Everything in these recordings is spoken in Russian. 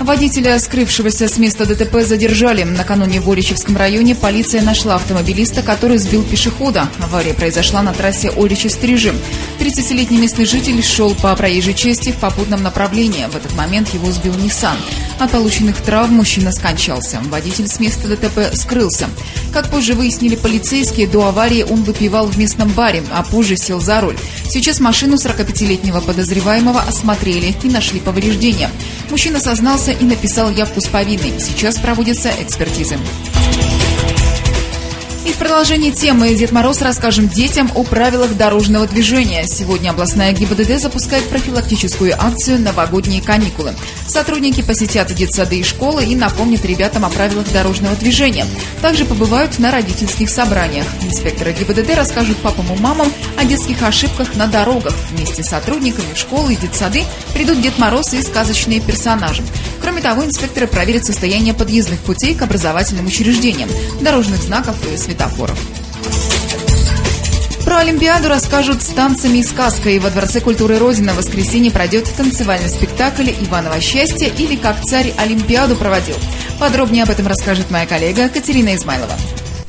Водителя, скрывшегося с места ДТП, задержали. Накануне в Оличевском районе полиция нашла автомобилиста, который сбил пешехода. Авария произошла на трассе Оличи-Стрижи. 30-летний местный житель шел по проезжей части в попутном направлении. В этот момент его сбил Nissan. От полученных травм мужчина скончался. Водитель с места ДТП скрылся. Как позже выяснили полицейские, до аварии он выпивал в местном баре, а позже сел за руль. Сейчас машину 45-летнего подозреваемого осмотрели и нашли повреждения. Мужчина сознался и написал явку с повинной. Сейчас проводятся экспертизы. И в продолжении темы Дед Мороз расскажем детям о правилах дорожного движения. Сегодня областная ГИБДД запускает профилактическую акцию «Новогодние каникулы». Сотрудники посетят детсады и школы и напомнят ребятам о правилах дорожного движения. Также побывают на родительских собраниях. Инспекторы ГИБДД расскажут папам и мамам о детских ошибках на дорогах. Вместе с сотрудниками школы и детсады придут Дед Мороз и сказочные персонажи. Кроме того, инспекторы проверят состояние подъездных путей к образовательным учреждениям, дорожных знаков и светофоров. Про Олимпиаду расскажут с танцами и сказкой. Во Дворце культуры Родина в воскресенье пройдет танцевальный спектакль «Иваново счастье» или «Как царь Олимпиаду проводил». Подробнее об этом расскажет моя коллега Катерина Измайлова.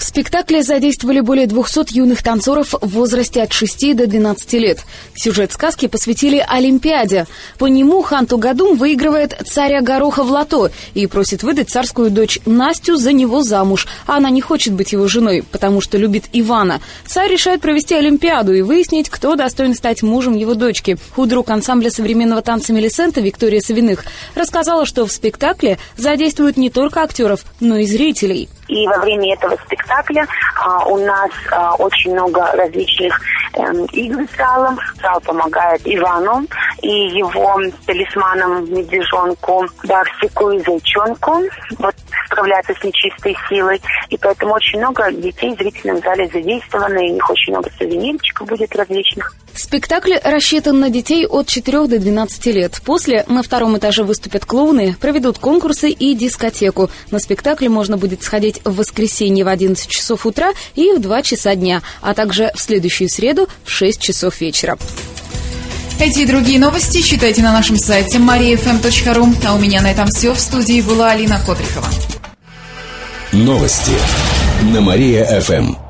Спектакле задействовали более 200 юных танцоров в возрасте от 6 до 12 лет. Сюжет сказки посвятили Олимпиаде. По нему хан Тугадум выигрывает царя Гороха в лото и просит выдать царскую дочь Настю за него замуж. А она не хочет быть его женой, потому что любит Ивана. Царь решает провести Олимпиаду и выяснить, кто достоин стать мужем его дочки. Худрук ансамбля современного танца Мелисента Виктория Савиных рассказала, что в спектакле задействуют не только актеров, но и зрителей. И во время этого спектакля а, у нас а, очень много различных э, игр с залом. Зал помогает Ивану и его талисманам медвежонку Барсику и Зайчонку. Вот справляться с нечистой силой. И поэтому очень много детей в зрительном зале задействовано, и у них очень много сувенирчиков будет различных. Спектакль рассчитан на детей от 4 до 12 лет. После на втором этаже выступят клоуны, проведут конкурсы и дискотеку. На спектакль можно будет сходить в воскресенье в 11 часов утра и в 2 часа дня, а также в следующую среду в 6 часов вечера. Эти и другие новости читайте на нашем сайте mariafm.ru. А у меня на этом все. В студии была Алина Котрихова. Новости на Мария-ФМ.